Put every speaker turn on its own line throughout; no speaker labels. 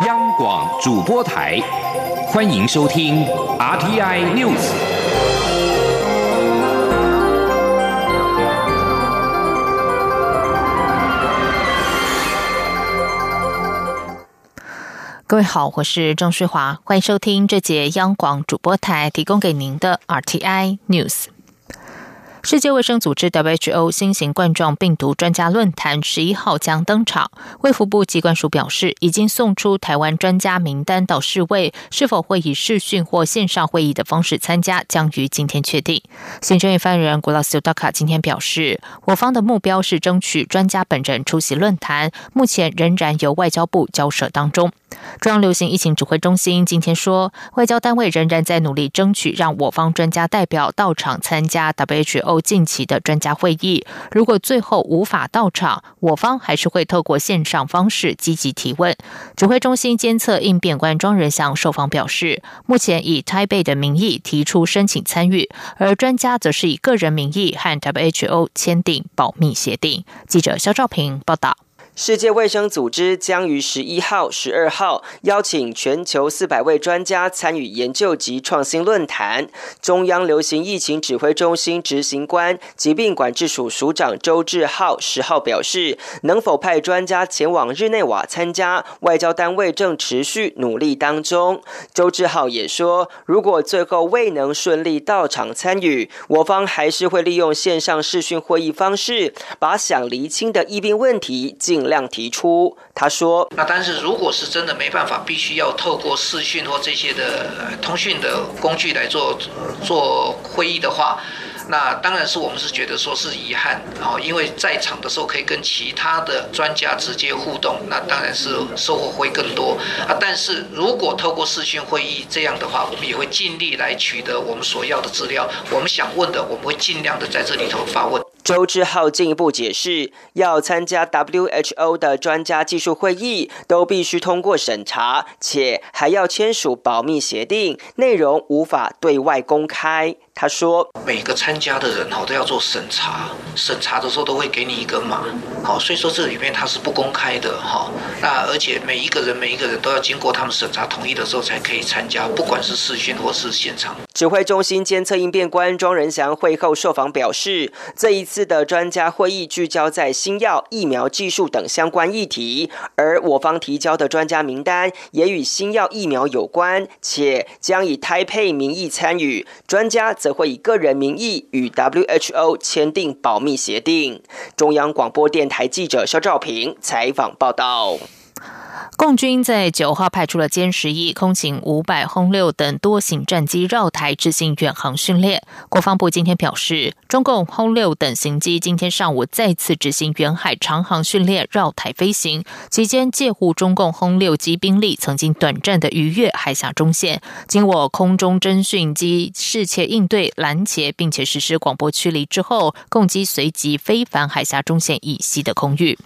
央广主播台，欢迎收听 RTI News。
各位好，我是郑淑华，欢迎收听这节央广主播台提供给您的 RTI News。世界卫生组织 WHO 新型冠状病毒专家论坛十一号将登场。卫福部机关署表示，已经送出台湾专家名单到世卫，是否会以视讯或线上会议的方式参加，将于今天确定。行政院发言人古拉斯达卡今天表示，我方的目标是争取专家本人出席论坛，目前仍然由外交部交涉当中。中央流行疫情指挥中心今天说，外交单位仍然在努力争取让我方专家代表到场参加 WHO 近期的专家会议。如果最后无法到场，我方还是会透过线上方式积极提问。指挥中心监测应变官庄仁祥受访表示，目前以台北的名义提出申请参与，而专家则是以个人名义和 WHO 签订保密协定。记者肖兆平报道。
世界卫生组织将于十一号、十二号邀请全球四百位专家参与研究及创新论坛。中央流行疫情指挥中心执行官、疾病管制署署长周志浩十号表示，能否派专家前往日内瓦参加，外交单位正持续努力当中。周志浩也说，如果最后未能顺利到场参与，我方还是会利用线上视讯会议方式，把想厘清的疫病问题尽。量提出，他说：“那但是如果是真的没办法，必须要透过视讯或这些的通讯的工具来做做会议的话，那当然是我们是觉得说是遗憾，然后因为在场的时候可以跟其他的专家直接互动，那当然是收获会更多啊。但是如果透过视讯会议这样的话，我们也会尽力来取得我们所要的资料，我们想问的，我们会尽量的在这里头发问。”周志浩进一步解释，要参加 WHO 的专家技术会议，都必须通过审查，且还要签署保密协定，内容无法对外公开。他说：“每个参加的人哈都要做审查，审查的时候都会给你一个码，好，所以说这里面它是不公开的哈。那而且每一个人每一个人都要经过他们审查同意的时候才可以参加，不管是视讯或是现场。”指挥中心监测应变官庄仁祥会后受访表示，这一次的专家会议聚焦在新药、疫苗技术等相关议题，而我方提交的专家名单也与新药、疫苗有关，且将以台配名义参与专家。则会以个人名义与 WHO 签订保密协定。中央广播电台记者肖兆平采访报道。
共军在九号派出了歼十一、空警五百、轰六等多型战机绕台执行远航训练。国防部今天表示，中共轰六等型机今天上午再次执行远海长航训练绕台飞行，期间借护中共轰六机兵力曾经短暂的逾越海峡中线，经我空中侦讯机视切应对拦截，并且实施广播驱离之后，共机随即飞返海峡中线以西的空域。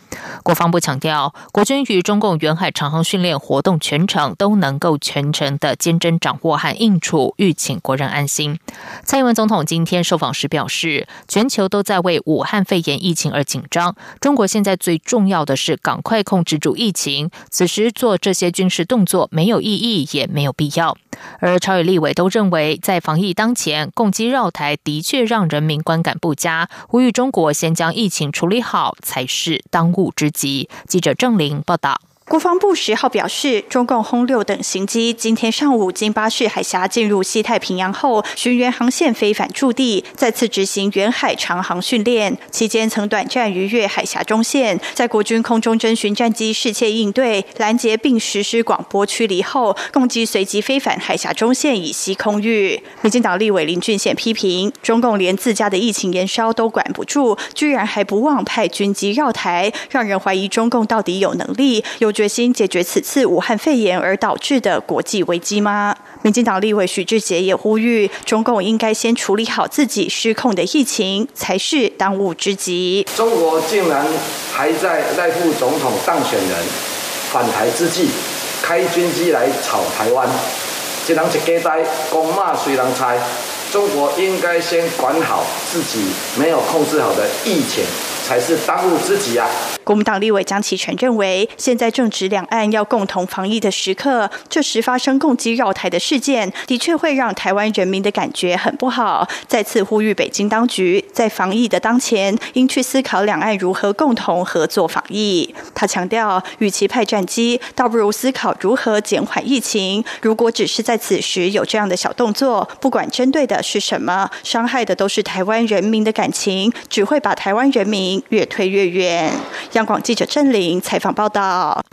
国防部强调，国军与中共远海长长航训练活动全程都能够全程的坚贞掌握和应处，欲请国人安心。蔡英文总统今天受访时表示，全球都在为武汉肺炎疫情而紧张，中国现在最重要的是赶快控制住疫情，此时做这些军事动作没有意义，也没有必要。而朝野立委都认为，在防疫当前，攻击绕台的确让人民观感不佳，呼吁中国先将疫情处理好才是当务之急。记者郑玲报道。
国防部十号表示，中共轰六等型机今天上午经巴士海峡进入西太平洋后，巡原航线飞返驻地，再次执行远海长航训练。期间曾短暂逾越海峡中线，在国军空中侦巡战机适切应对拦截并实施广播驱离后，共机随即飞返海峡中线以西空域。民进党立委林俊宪批评，中共连自家的疫情延烧都管不住，居然还不忘派军机绕台，让人怀疑中共到底有能力有。决心解决此次武汉肺炎而导致的国际危机吗？民进党立委许志杰也呼吁，中共应该先处理好自己失控的疫情，才是当务之急。
中国竟然还在赖副总统当选人反台之际，开军机来炒台湾，这人一家呆，公骂谁人猜？中国应该先管好自己没有控制好的疫情，才是当务之急啊！
国民党立委江启臣认为，现在正值两岸要共同防疫的时刻，这时发生攻击绕台的事件，的确会让台湾人民的感觉很不好。再次呼吁北京当局在防疫的当前，应去思考两岸如何共同合作防疫。他强调，与其派战机，倒不如思考如何减缓疫情。如果只是在此时有这样的小动作，不管针对的是什么，伤害的都是台湾人民的感情，只会把台湾人民越推越远。央广记者郑玲采访报道。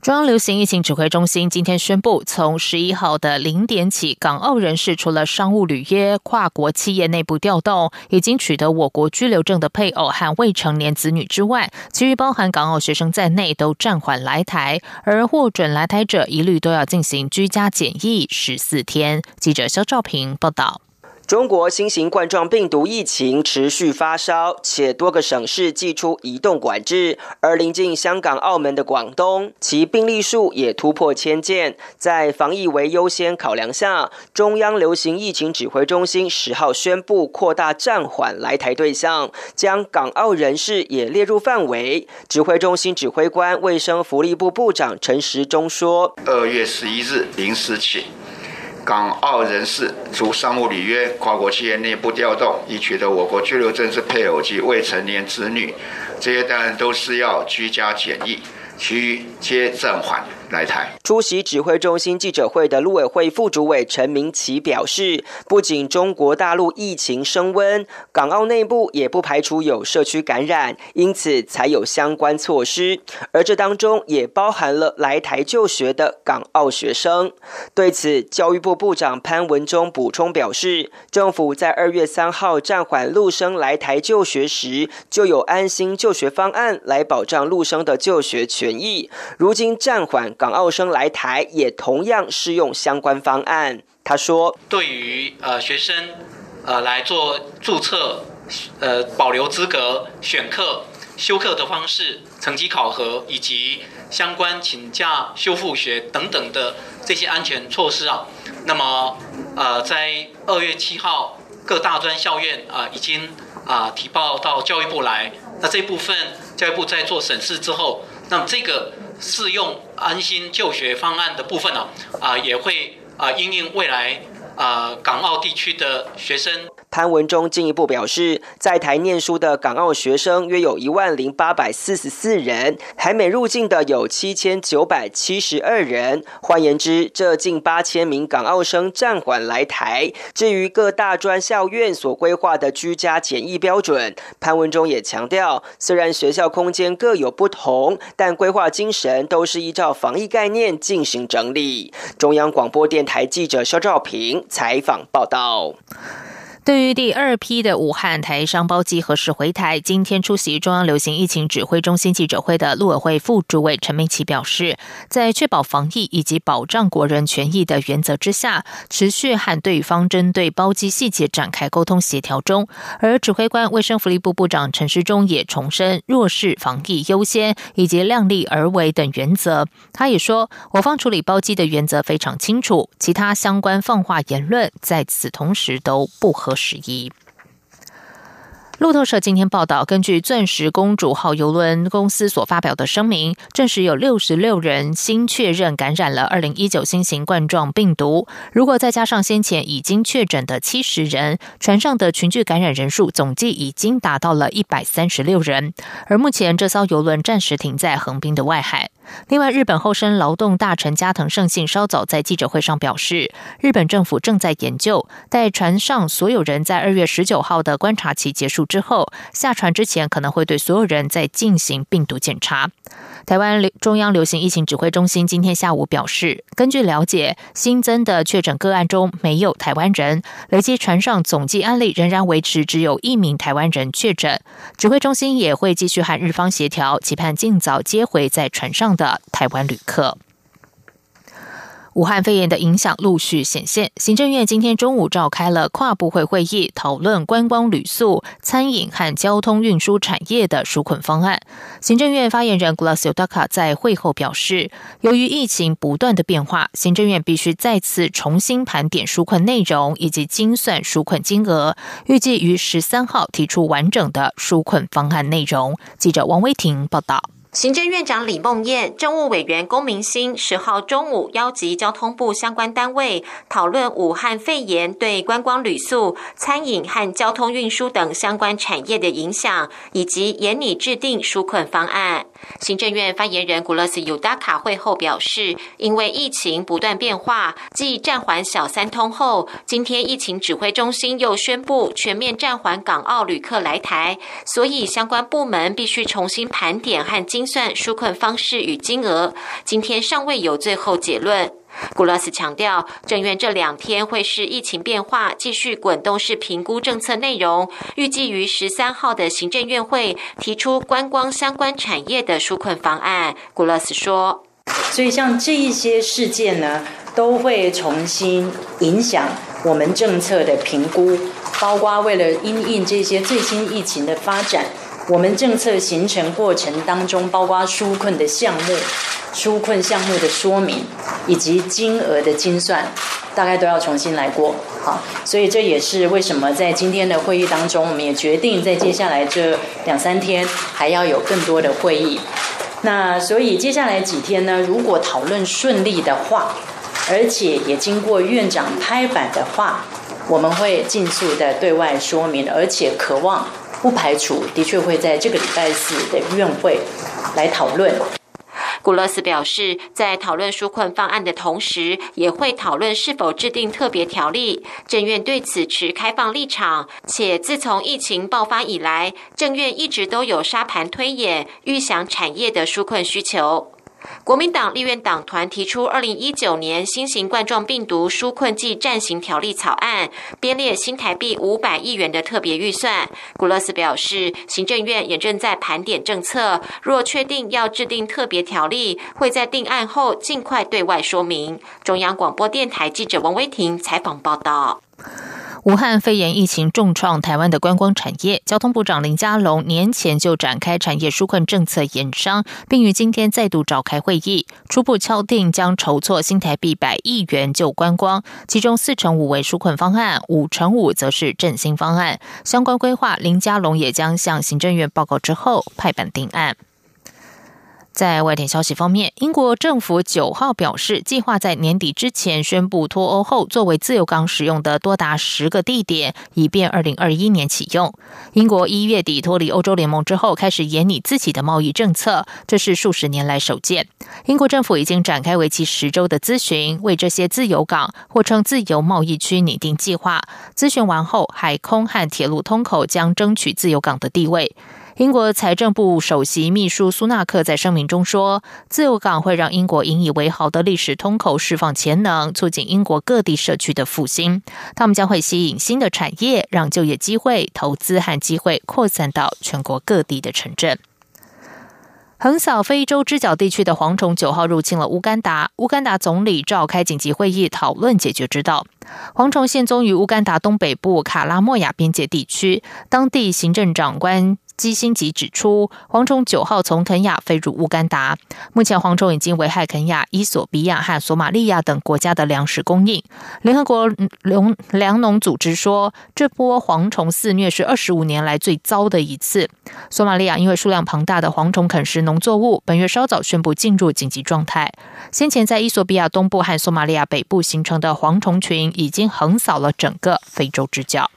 中央流行疫情指挥中心今天宣布，从十一号的零点起，港澳人士除了商务履约、跨国企业内部调动，已经取得我国居留证的配偶和未成年子女之外，其余包含港澳学生在内，都暂缓来台。而获准来台者，一律都要进行居家检疫十四天。记者肖兆平报道。
中国新型冠状病毒疫情持续发烧，且多个省市寄出移动管制。而临近香港、澳门的广东，其病例数也突破千件。在防疫为优先考量下，中央流行疫情指挥中心十号宣布扩大暂缓来台对象，将港澳人士也列入范围。指挥中心指挥官、卫生福利部部长陈时中说：“
二月十一日零时起。”港澳人士除商务履约、跨国企业内部调动，已取得我国居留证之配偶及未成年子女，这些当然都是要居家检疫，其余皆暂缓。来台
出席指挥中心记者会的陆委会副主委陈明奇表示，不仅中国大陆疫情升温，港澳内部也不排除有社区感染，因此才有相关措施。而这当中也包含了来台就学的港澳学生。对此，教育部部长潘文忠补充表示，政府在二月三号暂缓陆生来台就学时，就有安心就学方案来保障陆生的就学权益。如今暂缓。港澳生来台也同样适用相关方案。他说：“
对于呃学生呃来做注册、呃保留资格、选课、修课的方式、成绩考核以及相关请假、修复学等等的这些安全措施啊，那么呃在二月七号各大专校院啊已经啊提报到教育部来，那这部分教育部在做审视之后，那么这个。”适用安心就学方案的部分呢，啊，也会啊，因应未来啊，港澳地区的学生。
潘文忠进一步表示，在台念书的港澳学生约有一万零八百四十四人，台美入境的有七千九百七十二人。换言之，这近八千名港澳生暂缓来台。至于各大专校院所规划的居家检疫标准，潘文忠也强调，虽然学校空间各有不同，但规划精神都是依照防疫概念进行整理。中央广播电台记者肖兆平采访报道。
对于第二批的武汉台商包机何时回台，今天出席中央流行疫情指挥中心记者会的陆委会副主委陈明奇表示，在确保防疫以及保障国人权益的原则之下，持续和对方针对包机细节展开沟通协调中。而指挥官卫生福利部部长陈时中也重申弱势防疫优先以及量力而为等原则。他也说，我方处理包机的原则非常清楚，其他相关放话言论在此同时都不合。十一。路透社今天报道，根据钻石公主号邮轮公司所发表的声明，证实有六十六人新确认感染了二零一九新型冠状病毒。如果再加上先前已经确诊的七十人，船上的群聚感染人数总计已经达到了一百三十六人。而目前这艘邮轮暂时停在横滨的外海。另外，日本厚生劳动大臣加藤胜信稍早在记者会上表示，日本政府正在研究，待船上所有人在二月十九号的观察期结束之后，下船之前可能会对所有人在进行病毒检查。台湾中央流行疫情指挥中心今天下午表示，根据了解，新增的确诊个案中没有台湾人，累计船上总计案例仍然维持只有一名台湾人确诊。指挥中心也会继续和日方协调，期盼尽早接回在船上的台湾旅客。武汉肺炎的影响陆续显现，行政院今天中午召开了跨部会会议，讨论观光旅宿、餐饮和交通运输产业的纾困方案。行政院发言人 Glacio Daka 在会后表示，由于疫情不断的变化，行政院必须再次重新盘点纾困内容以及精算纾困金额，预计于十三号提出完整的纾困方案内容。记者王威婷报道。
行政院长李梦燕、政务委员龚明鑫十号中午邀集交通部相关单位，讨论武汉肺炎对观光旅宿、餐饮和交通运输等相关产业的影响，以及严拟制定纾困方案。行政院发言人古勒斯尤达卡会后表示，因为疫情不断变化，继暂缓小三通后，今天疫情指挥中心又宣布全面暂缓港澳旅客来台，所以相关部门必须重新盘点和精算纾困方式与金额。今天尚未有最后结论。古拉斯强调，政院这两天会视疫情变化，继续滚动式评估政策内容，预计于十三号的行政院会提出观光相关产业的纾困方案。古拉斯说：“
所以像这一些事件呢，都会重新影响我们政策的评估，包括为了因应这些最新疫情的发展，我们政策形成过程当中，包括纾困的项目。”纾困项目的说明以及金额的精算，大概都要重新来过。好，所以这也是为什么在今天的会议当中，我们也决定在接下来这两三天还要有更多的会议。那所以接下来几天呢，如果讨论顺利的话，而且也经过院长拍板的话，我们会尽速的对外说明，而且渴望不排除的确会在这个礼拜四的院会来讨论。
古勒斯表示，在讨论纾困方案的同时，也会讨论是否制定特别条例。政院对此持开放立场，且自从疫情爆发以来，政院一直都有沙盘推演、预想产业的纾困需求。国民党立院党团提出二零一九年新型冠状病毒纾困暨暂行条例草案，编列新台币五百亿元的特别预算。古勒斯表示，行政院也正在盘点政策，若确定要制定特别条例，会在定案后尽快对外说明。中央广播电台记者王威婷采访报道。
武汉肺炎疫情重创台湾的观光产业，交通部长林佳龙年前就展开产业纾困政策研商，并于今天再度召开会议，初步敲定将筹措新台币百亿元救观光，其中四成五为纾困方案，五成五则是振兴方案。相关规划，林佳龙也将向行政院报告之后派板定案。在外电消息方面，英国政府九号表示，计划在年底之前宣布脱欧后作为自由港使用的多达十个地点，以便二零二一年启用。英国一月底脱离欧洲联盟之后，开始研拟自己的贸易政策，这是数十年来首见。英国政府已经展开为期十周的咨询，为这些自由港或称自由贸易区拟定计划。咨询完后，海空和铁路通口将争取自由港的地位。英国财政部首席秘书苏纳克在声明中说：“自由港会让英国引以为豪的历史通口释放潜能，促进英国各地社区的复兴。他们将会吸引新的产业，让就业机会、投资和机会扩散到全国各地的城镇。”横扫非洲之角地区的蝗虫九号入侵了乌干达，乌干达总理召开紧急会议讨论解决之道。蝗虫现踪于乌干达东北部卡拉莫亚边界地区，当地行政长官。基辛吉指出，蝗虫九号从肯亚飞入乌干达。目前，蝗虫已经危害肯亚、伊索比亚和索马利亚等国家的粮食供应。联合国粮粮农组织说，这波蝗虫肆虐是二十五年来最糟的一次。索马利亚因为数量庞大的蝗虫啃食农作物，本月稍早宣布进入紧急状态。先前在伊索比亚东部和索马利亚北部形成的蝗虫群，已经横扫了整个非洲之角。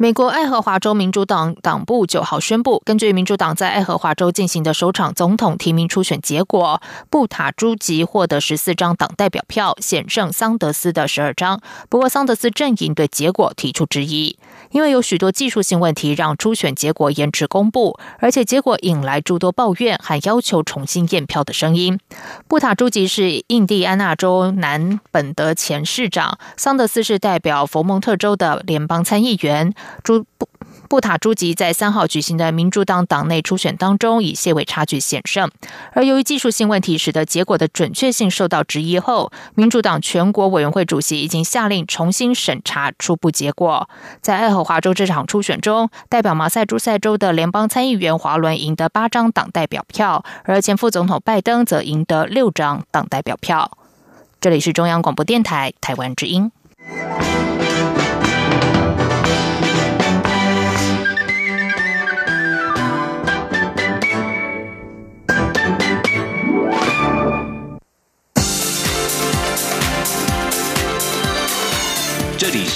美国爱荷华州民主党党部九号宣布，根据民主党在爱荷华州进行的首场总统提名初选结果，布塔朱吉获得十四张党代表票，险胜桑德斯的十二张。不过，桑德斯阵营对结果提出质疑。因为有许多技术性问题，让初选结果延迟公布，而且结果引来诸多抱怨，还要求重新验票的声音。布塔朱吉是印第安纳州南本德前市长，桑德斯是代表佛蒙特州的联邦参议员。朱布布塔朱吉在三号举行的民主党党内初选当中以些微差距险胜，而由于技术性问题使得结果的准确性受到质疑后，民主党全国委员会主席已经下令重新审查初步结果。在爱荷华州这场初选中，代表马赛诸塞州的联邦参议员华伦赢得八张党代表票，而前副总统拜登则赢得六张党代表票。这里是中央广播电台台湾之音。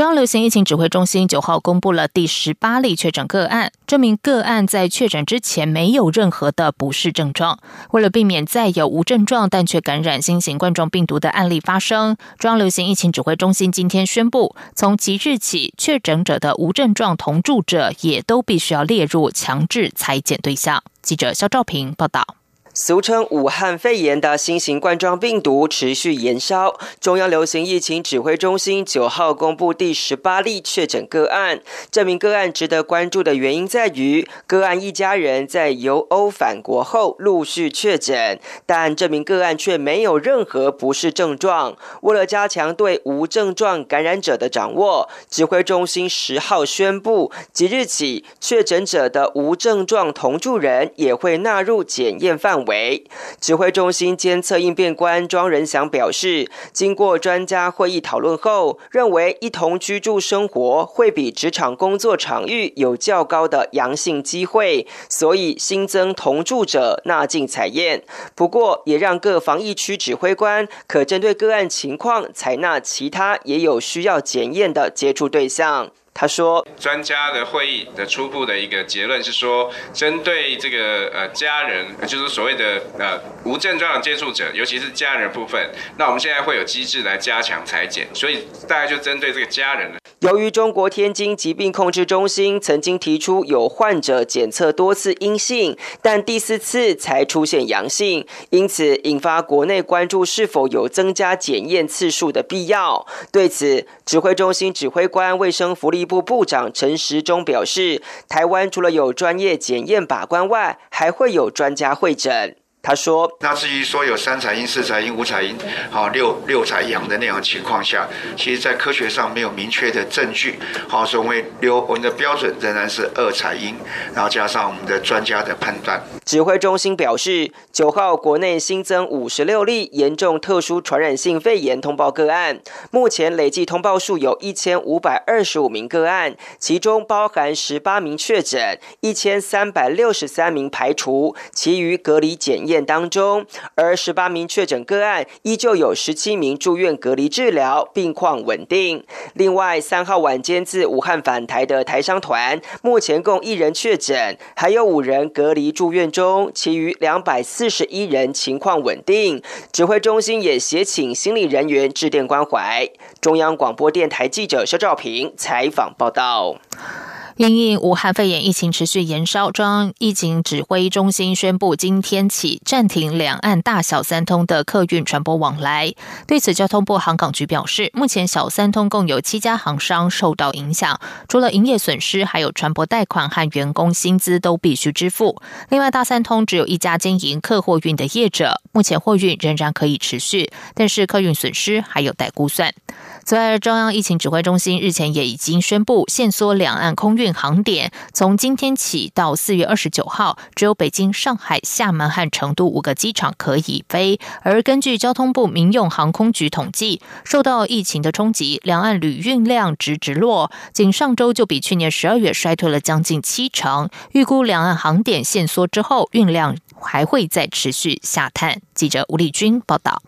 中央流行疫情指挥中心九号公布了第十八例确诊个案，这名个案在确诊之前没有任何的不适症状。为了避免再有无症状但却感染新型冠状病毒的案例发生，中央流行疫情指挥中心今天宣布，从即日起，确诊者的无症状同住者也都必须要列入强制裁剪对象。记者肖兆平报道。
俗称武汉肺炎的新型冠状病毒持续延烧，中央流行疫情指挥中心九号公布第十八例确诊个案。这名个案值得关注的原因在于，个案一家人在由欧返国后陆续确诊，但这名个案却没有任何不适症状。为了加强对无症状感染者的掌握，指挥中心十号宣布，即日起确诊者的无症状同住人也会纳入检验范围。为指挥中心监测应变官庄仁祥表示，经过专家会议讨论后，认为一同居住生活会比职场工作场域有较高的阳性机会，所以新增同住者纳进采验。不过，也让各防疫区指挥官可针对个案情况采纳其他也有需要检验的接触对象。他说：“
专家的会议的初步的一个结论是说，针对这个呃家人，就是所谓的呃无症状的接触者，尤其是家人部分，那我们现在会有机制来加强裁剪，所以大概就针对这个家人。”
由于中国天津疾病控制中心曾经提出有患者检测多次阴性，但第四次才出现阳性，因此引发国内关注是否有增加检验次数的必要。对此，指挥中心指挥官卫生福利部部长陈时中表示，台湾除了有专业检验把关外，还会有专家会诊。他说：“
那至于说有三彩阴、四彩阴、五彩阴，好六六彩阳的那种情况下，其实在科学上没有明确的证据。好，所以我们留我们的标准仍然是二彩阴，然后加上我们的专家的判断。”
指挥中心表示，九号国内新增五十六例严重特殊传染性肺炎通报个案，目前累计通报数有一千五百二十五名个案，其中包含十八名确诊，一千三百六十三名排除，其余隔离检验。验当中，而十八名确诊个案依旧有十七名住院隔离治疗，病况稳定。另外，三号晚间自武汉返台的台商团，目前共一人确诊，还有五人隔离住院中，其余两百四十一人情况稳定。指挥中心也协请心理人员致电关怀。中央广播电台记者肖兆平采访报道。
因应武汉肺炎疫情持续延烧，中央疫情指挥中心宣布，今天起暂停两岸大小三通的客运船舶往来。对此，交通部航港局表示，目前小三通共有七家航商受到影响，除了营业损失，还有船舶贷款和员工薪资都必须支付。另外，大三通只有一家经营客货运的业者，目前货运仍然可以持续，但是客运损失还有待估算。此外，中央疫情指挥中心日前也已经宣布，限缩两岸空运航点，从今天起到四月二十九号，只有北京、上海、厦门和成都五个机场可以飞。而根据交通部民用航空局统计，受到疫情的冲击，两岸旅运量直直落，仅上周就比去年十二月衰退了将近七成。预估两岸航点限缩之后，运量还会再持续下探。记者吴丽君报道。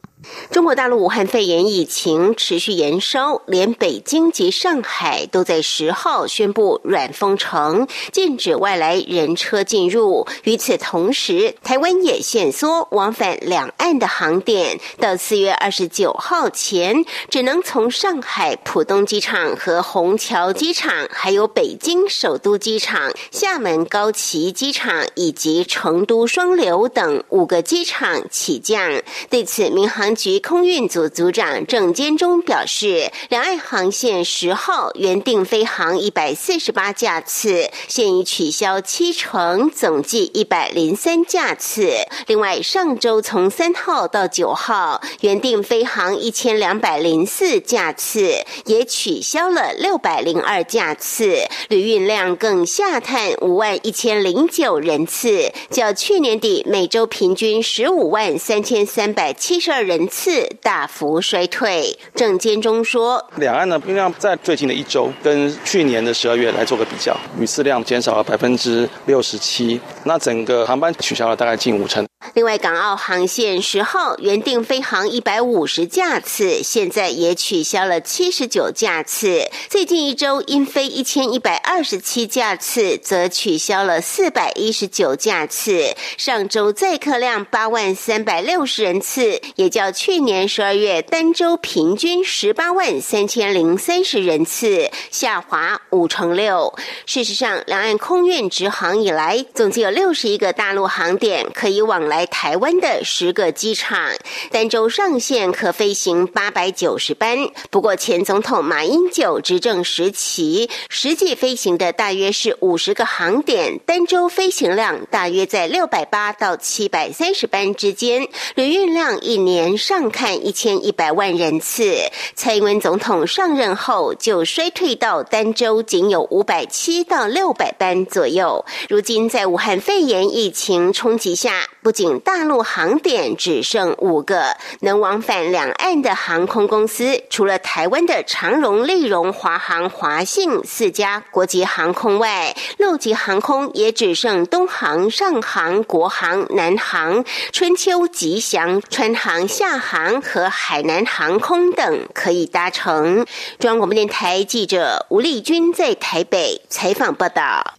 中国大陆武汉肺炎疫情持续延烧，连北京及上海都在十号宣布软封城，禁止外来人车进入。与此同时，台湾也限缩往返两岸的航点，到四月二十九号前，只能从上海浦东机场和虹桥机场，还有北京首都机场、厦门高崎机场以及成都双流等五个机场起降。对此，民航。局空运组组长郑坚中表示，两岸航线十号原定飞航一百四十八架次，现已取消七成，总计一百零三架次。另外，上周从三号到九号原定飞航一千两百零四架次，也取消了六百零二架次，旅运量更下探五万一千零九人次，较去年底每周平均十五万三千三百七十二人。次大幅衰退，郑坚中说：“
两岸的冰量在最近的一周跟去年的十二月来做个比较，雨次量减少了百分之六十七，那整个航班取消了大概近五成。”
另外，港澳航线十号原定飞航一百五十架次，现在也取消了七十九架次。最近一周因飞一千一百二十七架次，则取消了四百一十九架次。上周载客量八万三百六十人次，也较去年十二月单周平均十八万三千零三十人次下滑五成六。事实上，两岸空运直航以来，总计有六十一个大陆航点可以往来。台湾的十个机场，单周上线可飞行八百九十班。不过，前总统马英九执政时期，实际飞行的大约是五十个航点，单周飞行量大约在六百八到七百三十班之间，旅运量一年上看一千一百万人次。蔡英文总统上任后就衰退到单周仅有五百七到六百班左右。如今在武汉肺炎疫情冲击下，不仅大陆航点只剩五个，能往返两岸的航空公司，除了台湾的长荣、利荣、华航、华信四家国际航空外，陆籍航空也只剩东航、上航、国航、南航、春秋、吉祥、川航、厦航和海南航空等可以搭乘。中央广播电台记者吴丽君在台北采访报道。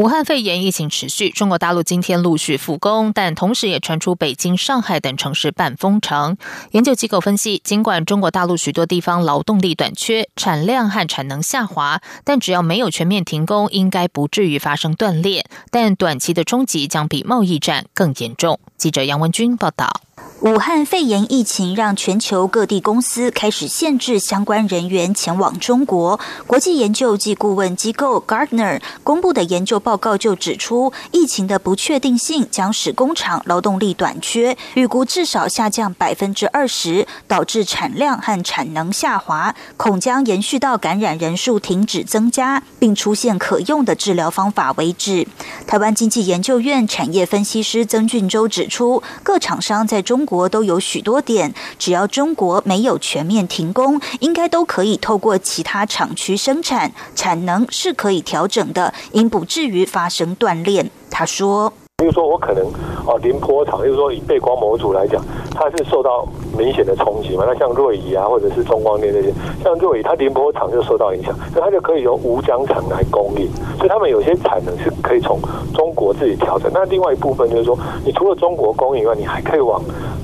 武汉肺炎疫情持续，中国大陆今天陆续复工，但同时也传出北京、上海等城市半封城。研究机构分析，尽管中国大陆许多地方劳动力短缺、产量和产能下滑，但只要没有全面停工，应该不至于发生断裂。但短期的冲击将比贸易战更严重。记者杨文军报道。
武汉肺炎疫情让全球各地公司开始限制相关人员前往中国。国际研究及顾问机构 Gardner 公布的研究报告就指出，疫情的不确定性将使工厂劳动力短缺，预估至少下降百分之二十，导致产量和产能下滑，恐将延续到感染人数停止增加，并出现可用的治疗方法为止。台湾经济研究院产业分析师曾俊洲指出，各厂商在中国国都有许多点，只要中国没有全面停工，应该都可以透过其他厂区生产，产能是可以调整的，应不至于发生断裂。他说。
比如说，我可能哦，宁波厂，就是说以背光模组来讲，它是受到明显的冲击嘛。那像瑞仪啊，或者是中光电这些，像瑞仪，它宁波厂就受到影响，所以它就可以由吴江厂来供应，所以他们有些产能是可以从中国自己调整。那另外一部分就是说，你除了中国供应以外，你还可以往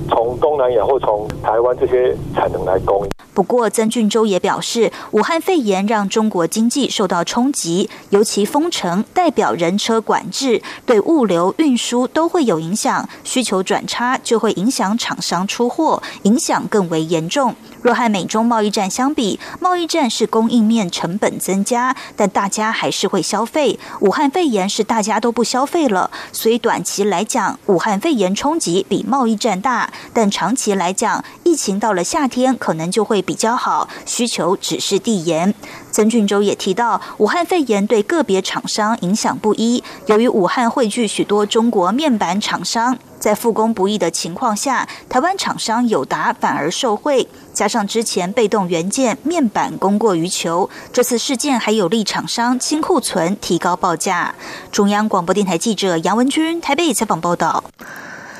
从东南亚或从台湾这些产能来供应。
不过，曾俊洲也表示，武汉肺炎让中国经济受到冲击，尤其封城代表人车管制，对物流运运输都会有影响，需求转差就会影响厂商出货，影响更为严重。若和美中贸易战相比，贸易战是供应面成本增加，但大家还是会消费。武汉肺炎是大家都不消费了，所以短期来讲，武汉肺炎冲击比贸易战大，但长期来讲，疫情到了夏天可能就会比较好，需求只是递延。曾俊洲也提到，武汉肺炎对个别厂商影响不一，由于武汉汇聚许多中国面板厂商。在复工不易的情况下，台湾厂商友达反而受惠，加上之前被动元件面板供过于求，这次事件还有利厂商清库存，提高报价。中央广播电台记者杨文君台北采访报道。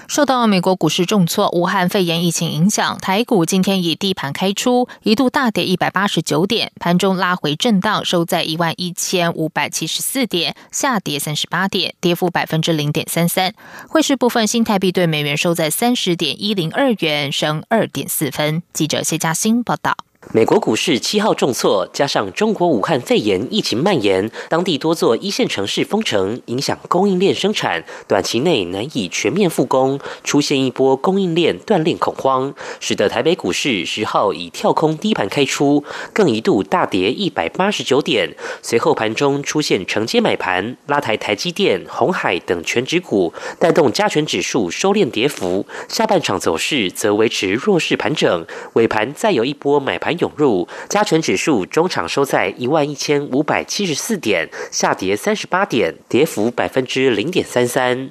受到美国股市重挫、武汉肺炎疫情影响，台股今天以低盘开出，一度大跌一百八十九点，盘中拉回震荡，收在一万一千五百七十四点，下跌三十八点，跌幅百分之零点三三。汇市部分，新台币对美元收在三十点一零二元，升二点四分。记者谢嘉欣报道。
美国股市七号重挫，加上中国武汉肺炎疫情蔓延，当地多座一线城市封城，影响供应链生产，短期内难以全面复工，出现一波供应链断裂恐慌，使得台北股市十号以跳空低盘开出，更一度大跌一百八十九点，随后盘中出现承接买盘，拉抬台积电、红海等全指股，带动加权指数收敛跌幅，下半场走势则维持弱势盘整，尾盘再有一波买盘。涌入，加权指数中场收在一万一千五百七十四点，下跌三十八点，跌幅百分之零点三三。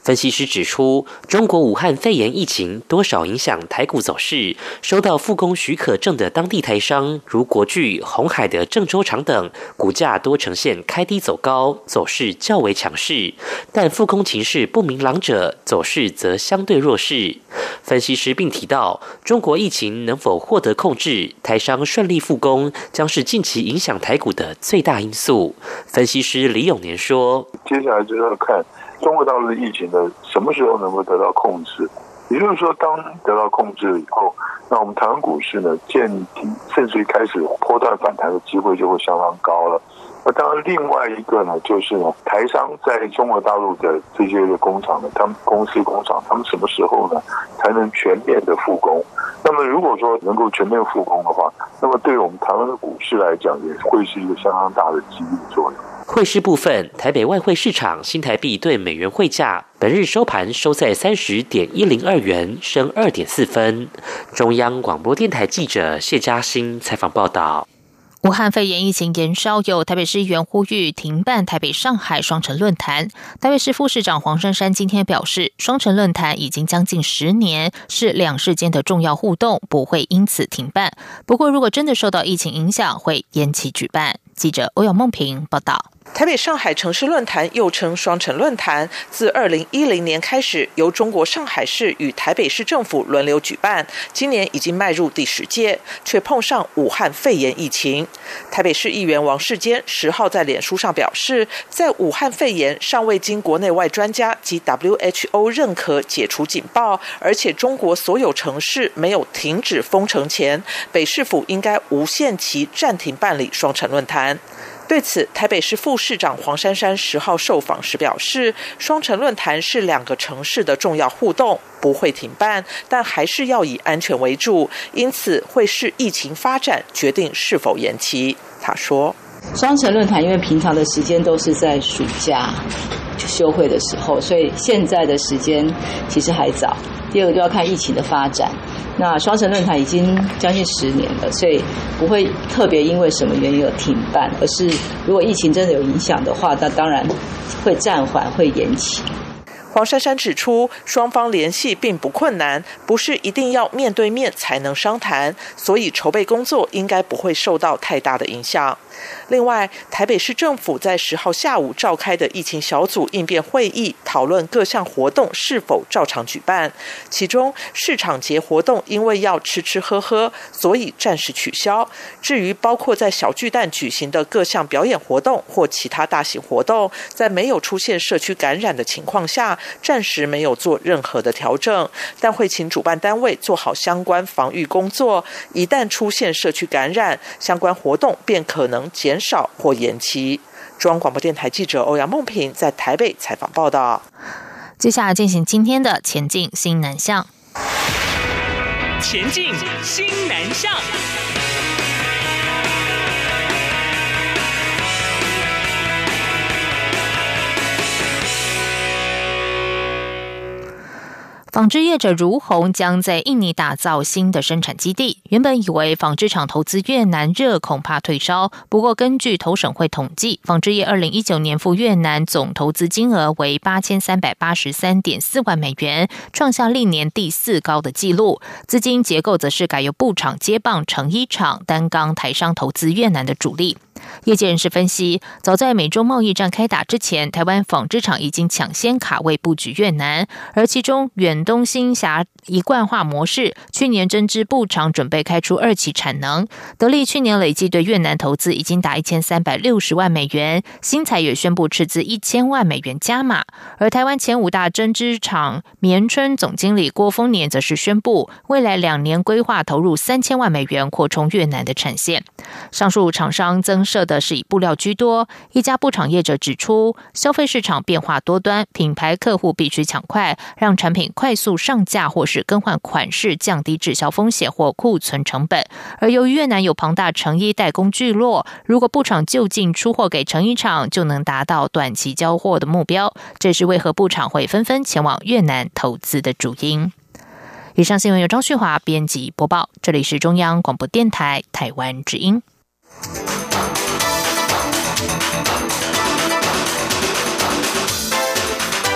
分析师指出，中国武汉肺炎疫情多少影响台股走势。收到复工许可证的当地台商，如国巨、红海的郑州厂等，股价多呈现开低走高，走势较为强势。但复工情势不明朗者，走势则相对弱势。分析师并提到，中国疫情能否获得控制，台商顺利复工，将是近期影响台股的最大因素。分析师李永年说：“
接下来就要看。”中国大陆的疫情呢什么时候能够得到控制？也就是说，当得到控制以后，那我们台湾股市呢，见底甚至于开始波段反弹的机会就会相当高了。那当然，另外一个呢，就是呢，台商在中国大陆的这些的工厂呢，他们公司工厂，他们什么时候呢才能全面的复工？那么如果说能够全面复工的话，那么对我们台湾的股市来讲，也会是一个相当大的激励作用。
汇市部分，台北外汇市场新台币对美元汇价，本日收盘收在三十点一零二元，升二点四分。中央广播电台记者谢嘉欣采访报道。
武汉肺炎疫情延烧，有台北市议员呼吁停办台北上海双城论坛。台北市副市长黄珊珊今天表示，双城论坛已经将近十年，是两市间的重要互动，不会因此停办。不过，如果真的受到疫情影响，会延期举办。记者欧阳梦平报道。
台北上海城市论坛又称双城论坛，自二零一零年开始由中国上海市与台北市政府轮流举办，今年已经迈入第十届，却碰上武汉肺炎疫情。台北市议员王世坚十号在脸书上表示，在武汉肺炎尚未经国内外专家及 WHO 认可解除警报，而且中国所有城市没有停止封城前，北市府应该无限期暂停办理双城论坛。对此，台北市副市长黄珊珊十号受访时表示，双城论坛是两个城市的重要互动，不会停办，但还是要以安全为主，因此会视疫情发展决定是否延期。他说：“
双城论坛因为平常的时间都是在暑假休会的时候，所以现在的时间其实还早。第二个就要看疫情的发展。”那双城论坛已经将近十年了，所以不会特别因为什么原因而停办，而是如果疫情真的有影响的话，那当然会暂缓、会延期。
黄珊珊指出，双方联系并不困难，不是一定要面对面才能商谈，所以筹备工作应该不会受到太大的影响。另外，台北市政府在十号下午召开的疫情小组应变会议，讨论各项活动是否照常举办。其中，市场节活动因为要吃吃喝喝，所以暂时取消。至于包括在小巨蛋举行的各项表演活动或其他大型活动，在没有出现社区感染的情况下，暂时没有做任何的调整，但会请主办单位做好相关防御工作。一旦出现社区感染，相关活动便可能减。少或延期。中央广播电台记者欧阳梦平在台北采访报道。
接下来进行今天的前进新南向。
前进新南向。
纺织业者如虹将在印尼打造新的生产基地。原本以为纺织厂投资越南热恐怕退烧，不过根据投审会统计，纺织业二零一九年赴越南总投资金额为八千三百八十三点四万美元，创下历年第四高的纪录。资金结构则是改由布厂接棒成衣厂担纲台商投资越南的主力。业界人士分析，早在美中贸易战开打之前，台湾纺织厂已经抢先卡位布局越南，而其中远东新峡一贯化模式去年针织布厂准备开出二期产能，得利去年累计对越南投资已经达一千三百六十万美元，新材也宣布斥资一千万美元加码，而台湾前五大针织厂棉春总经理郭丰年则是宣布，未来两年规划投入三千万美元扩充越南的产线，上述厂商增设的。是以布料居多。一家布厂业者指出，消费市场变化多端，品牌客户必须抢快，让产品快速上架，或是更换款式，降低滞销风险或库存成本。而由于越南有庞大成衣代工聚落，如果布厂就近出货给成衣厂，就能达到短期交货的目标。这是为何布厂会纷纷前往越南投资的主因。以上新闻由张旭华编辑播报，这里是中央广播电台台湾之音。